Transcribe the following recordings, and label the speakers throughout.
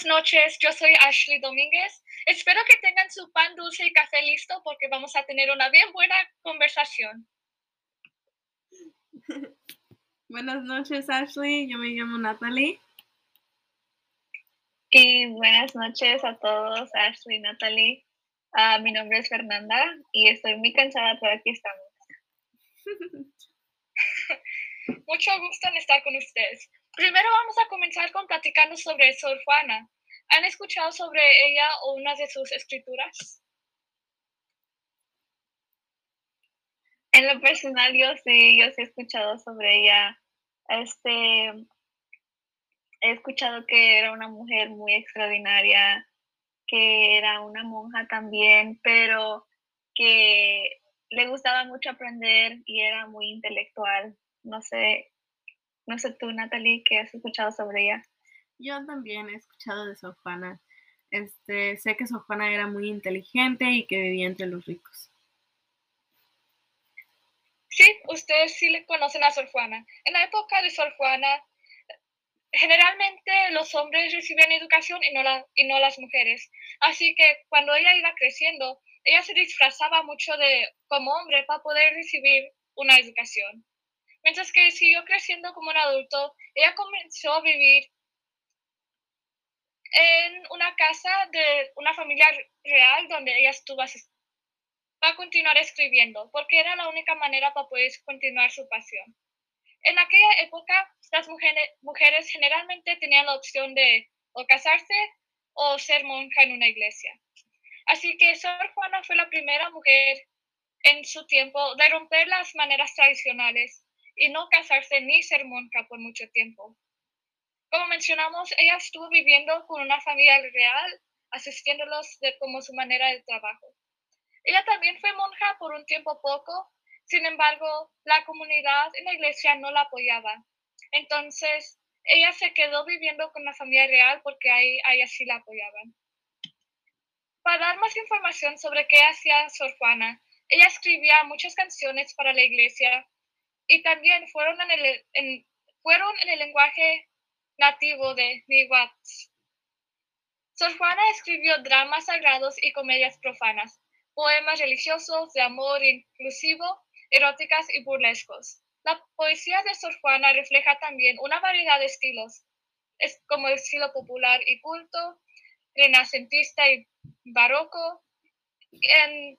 Speaker 1: buenas noches. Yo soy Ashley Domínguez. Espero que tengan su pan dulce y café listo porque vamos a tener una bien buena conversación.
Speaker 2: buenas noches, Ashley. Yo me llamo Natalie.
Speaker 3: Y buenas noches a todos, Ashley y Natalie. Ah, mi nombre es Fernanda y estoy muy cansada, pero aquí estamos.
Speaker 1: Mucho gusto en estar con ustedes. Primero vamos a comenzar con platicando sobre Sor Juana. ¿Han escuchado sobre ella o una de sus escrituras?
Speaker 3: En lo personal, yo sí, yo sí he escuchado sobre ella. Este, he escuchado que era una mujer muy extraordinaria, que era una monja también, pero que le gustaba mucho aprender y era muy intelectual. No sé, no sé tú, Natalie, ¿qué has escuchado sobre ella?
Speaker 2: Yo también he escuchado de Sor Juana. Este, sé que Sor Juana era muy inteligente y que vivía entre los ricos.
Speaker 1: Sí, ustedes sí le conocen a Sor Juana. En la época de Sor Juana, generalmente los hombres recibían educación y no, la, y no las mujeres. Así que cuando ella iba creciendo, ella se disfrazaba mucho de como hombre para poder recibir una educación. Mientras que siguió creciendo como un adulto, ella comenzó a vivir en una casa de una familia real donde ella estuvo para continuar escribiendo, porque era la única manera para poder continuar su pasión. En aquella época, las mujeres, mujeres generalmente tenían la opción de o casarse o ser monja en una iglesia. Así que Sor Juana fue la primera mujer en su tiempo de romper las maneras tradicionales y no casarse ni ser monja por mucho tiempo. Como mencionamos, ella estuvo viviendo con una familia real, asistiéndolos de como su manera de trabajo. Ella también fue monja por un tiempo poco, sin embargo, la comunidad en la iglesia no la apoyaba. Entonces, ella se quedó viviendo con la familia real porque ahí, ahí así la apoyaban. Para dar más información sobre qué hacía Sor Juana, ella escribía muchas canciones para la iglesia y también fueron en el, fueron en el lenguaje nativo de Niwat. Sor Juana escribió dramas sagrados y comedias profanas, poemas religiosos de amor inclusivo, eróticas y burlescos. La poesía de Sor Juana refleja también una variedad de estilos, es como el estilo popular y culto, renacentista y barroco, en,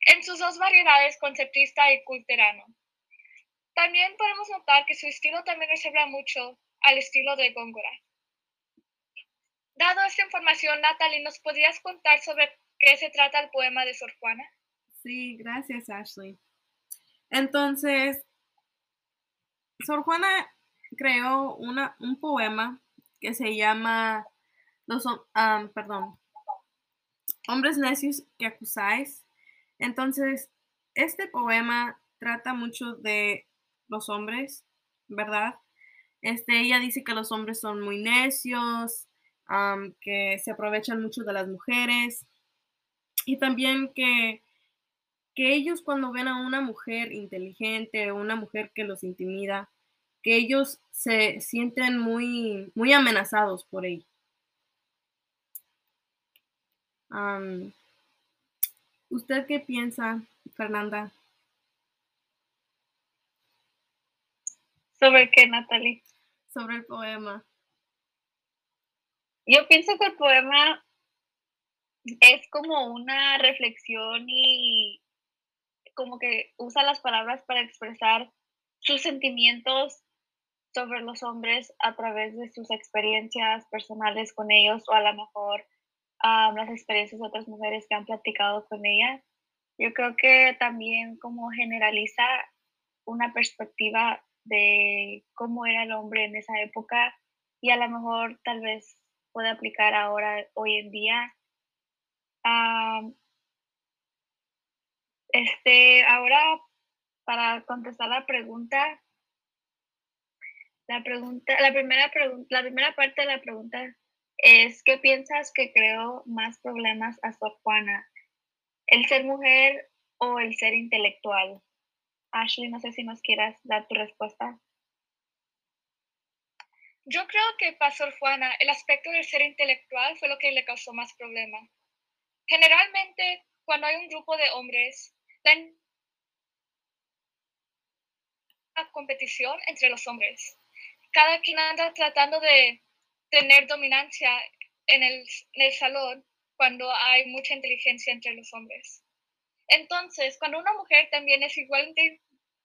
Speaker 1: en sus dos variedades conceptista y culterano. También podemos notar que su estilo también reserva mucho al estilo de Góngora. Dado esta información, Natalie, ¿nos podrías contar sobre qué se trata el poema de Sor Juana?
Speaker 2: Sí, gracias, Ashley. Entonces, Sor Juana creó una, un poema que se llama Los, perdón, Hombres necios que acusáis. Entonces, este poema trata mucho de los hombres, ¿verdad? Este, ella dice que los hombres son muy necios, que se aprovechan mucho de las mujeres y también que, que ellos cuando ven a una mujer inteligente, una mujer que los intimida, que ellos se sienten muy, muy amenazados por ella. ¿Usted qué piensa, Fernanda?
Speaker 3: ¿Sobre qué, Natalie?
Speaker 2: Sobre el poema.
Speaker 3: Yo pienso que el poema es como una reflexión y como que usa las palabras para expresar sus sentimientos sobre los hombres a través de sus experiencias personales con ellos o a lo mejor las experiencias de otras mujeres que han platicado con ella. Yo creo que también como generaliza una perspectiva de cómo era el hombre en esa época y a lo mejor tal vez puede aplicar ahora, hoy en día. este, ahora para contestar la pregunta, la pregunta, la primera pregunta, la primera parte de la pregunta es ¿qué piensas que creó más problemas a Sor Juana? ¿El ser mujer o el ser intelectual? Ashley, no sé si nos quieras dar tu respuesta.
Speaker 1: Yo creo que para Sor Juana el aspecto del ser intelectual fue lo que le causó más problema. Generalmente, cuando hay un grupo de hombres, la competición entre los hombres. Cada quien anda tratando de tener dominancia en el, en el salón cuando hay mucha inteligencia entre los hombres. Entonces, cuando una mujer también es igual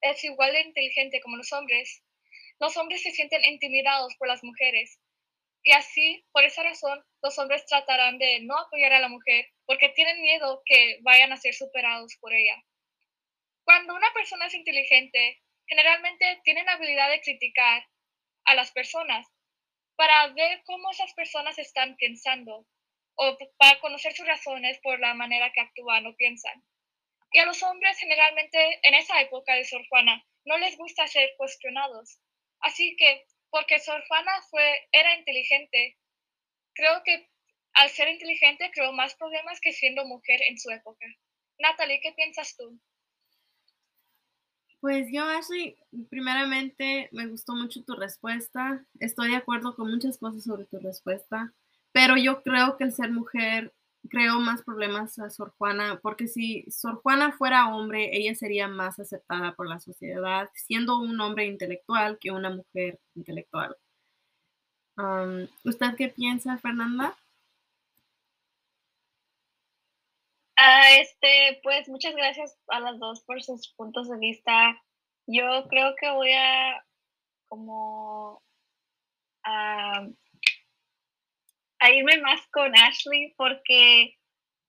Speaker 1: es igual de inteligente como los hombres, los hombres se sienten intimidados por las mujeres. Y así, por esa razón, los hombres tratarán de no apoyar a la mujer porque tienen miedo que vayan a ser superados por ella. Cuando una persona es inteligente, generalmente tienen habilidad de criticar a las personas para ver cómo esas personas están pensando o para conocer sus razones por la manera que actúan o piensan. Y a los hombres generalmente en esa época de Sor Juana no les gusta ser cuestionados. Así que, porque Sor Juana fue, era inteligente, creo que al ser inteligente creó más problemas que siendo mujer en su época. Natalie, ¿qué piensas tú?
Speaker 2: Pues yo, Ashley, primeramente me gustó mucho tu respuesta. Estoy de acuerdo con muchas cosas sobre tu respuesta, pero yo creo que el ser mujer creó más problemas a Sor Juana, porque si Sor Juana fuera hombre, ella sería más aceptada por la sociedad, siendo un hombre intelectual que una mujer intelectual. ¿Usted qué piensa, Fernanda?
Speaker 3: Ah, este, pues muchas gracias a las dos por sus puntos de vista. Yo creo que voy a como a a irme más con Ashley porque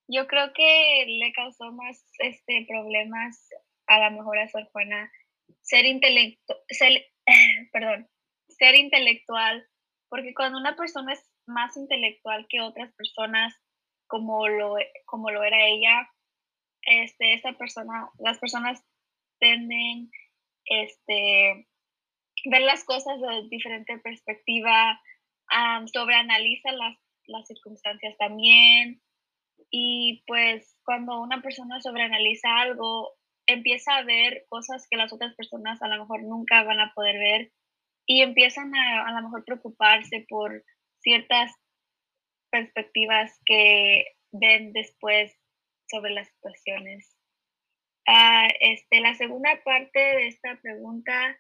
Speaker 3: yo creo que le causó más este, problemas a la mejor a Sor Juana ser intelecto ser, perdón, ser intelectual, porque cuando una persona es más intelectual que otras personas, como lo, como lo era ella, este, esa persona, las personas tienden este, ver las cosas de diferente perspectiva, sobreanaliza las, las circunstancias también. Y pues cuando una persona sobreanaliza algo, empieza a ver cosas que las otras personas a lo mejor nunca van a poder ver y empiezan a a lo mejor preocuparse por ciertas perspectivas que ven después sobre las situaciones. Ah, este, la segunda parte de esta pregunta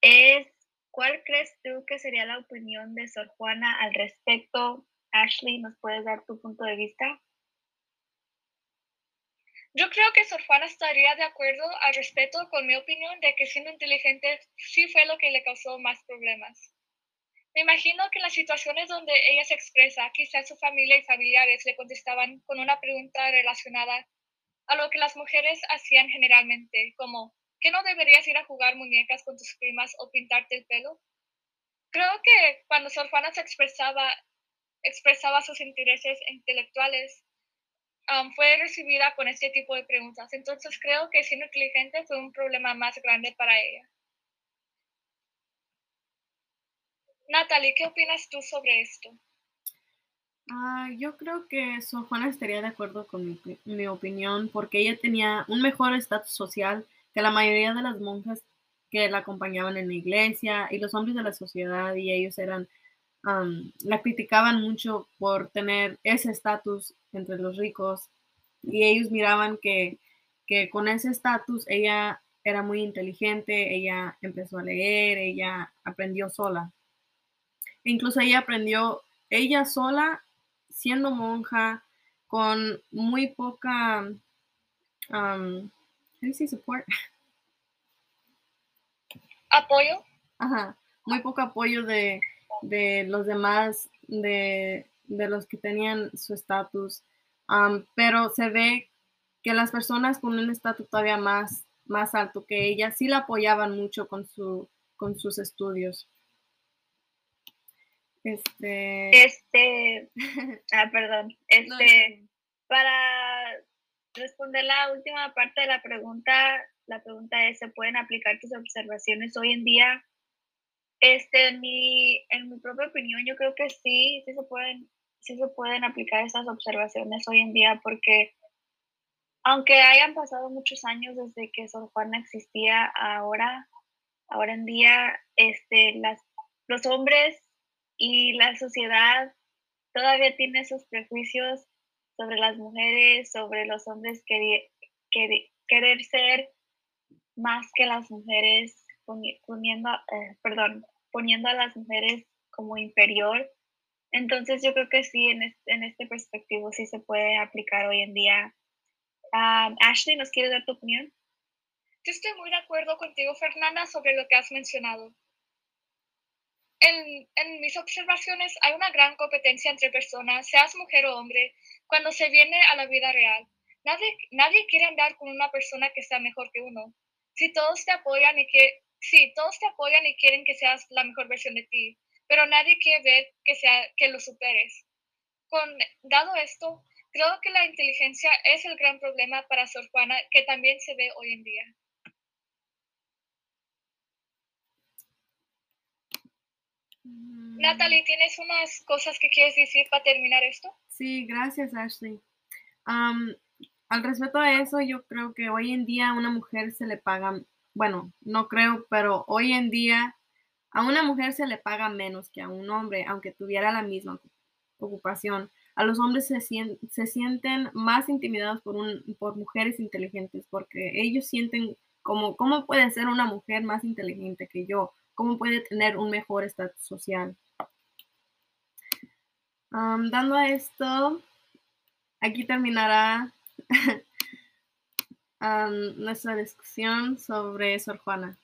Speaker 3: es ¿Cuál crees tú que sería la opinión de Sor Juana al respecto? Ashley, ¿nos puedes dar tu punto de vista?
Speaker 1: Yo creo que Sor Juana estaría de acuerdo al respecto con mi opinión de que siendo inteligente sí fue lo que le causó más problemas. Me imagino que en las situaciones donde ella se expresa, quizás su familia y familiares le contestaban con una pregunta relacionada a lo que las mujeres hacían generalmente, como ¿que no deberías ir a jugar muñecas con tus primas o pintarte el pelo? Creo que cuando Sor Juana se expresaba, expresaba sus intereses intelectuales, fue recibida con este tipo de preguntas. Entonces creo que siendo inteligente fue un problema más grande para ella. Natalie, ¿qué opinas tú sobre esto?
Speaker 2: Ah, yo creo que Sor Juana estaría de acuerdo con mi, mi opinión porque ella tenía un mejor estatus social que la mayoría de las monjas que la acompañaban en la iglesia y los hombres de la sociedad y ellos eran, la criticaban mucho por tener ese estatus entre los ricos y ellos miraban que, que con ese estatus ella era muy inteligente, ella empezó a leer, ella aprendió sola. incluso ella aprendió ella sola, siendo monja, con muy poca support?
Speaker 1: Apoyo.
Speaker 2: Ajá, muy poco apoyo de, los demás, de, los que tenían su estatus, pero se ve que las personas con un estatus todavía más, más alto que ella sí la apoyaban mucho con, su, con sus estudios.
Speaker 3: Este. Este. ah, perdón. Este. para responder la última parte de la pregunta, la pregunta es, ¿se pueden aplicar tus observaciones hoy en día? Este, en mi, en mi propia opinión, yo creo que sí, sí se pueden, sí se pueden aplicar esas observaciones hoy en día porque aunque hayan pasado muchos años desde que Sor Juana existía ahora, ahora en día, este, las, los hombres y la sociedad todavía tiene esos prejuicios sobre las mujeres, sobre los hombres querer, ser más que las mujeres, poniendo, eh, perdón, poniendo a las mujeres como inferior. Entonces yo creo que sí, en este, en este perspectivo sí se puede aplicar hoy en día. Um, Ashley, ¿nos quieres dar tu opinión?
Speaker 1: Yo estoy muy de acuerdo contigo, Fernanda, sobre lo que has mencionado. En, mis observaciones hay una gran competencia entre personas, seas mujer o hombre, cuando se viene a la vida real. Nadie, nadie quiere andar con una persona que sea mejor que uno. Si todos te apoyan y que, sí, todos te apoyan y quieren que seas la mejor versión de ti, pero nadie quiere ver que, sea, que lo superes. Con, dado esto, creo que la inteligencia es el gran problema para Sor Juana que también se ve hoy en día. Mm. Natalie, ¿tienes unas cosas que quieres decir para terminar esto?
Speaker 2: Sí, gracias, Ashley. al respecto a eso, yo creo que hoy en día a una mujer se le paga, bueno, no creo, pero hoy en día a una mujer se le paga menos que a un hombre, aunque tuviera la misma ocupación. A los hombres se, se sienten más intimidados por, un, por mujeres inteligentes, porque ellos sienten como, ¿cómo puede ser una mujer más inteligente que yo? ¿Cómo puede tener un mejor estatus social? dando a esto, aquí terminará nuestra discusión sobre Sor Juana.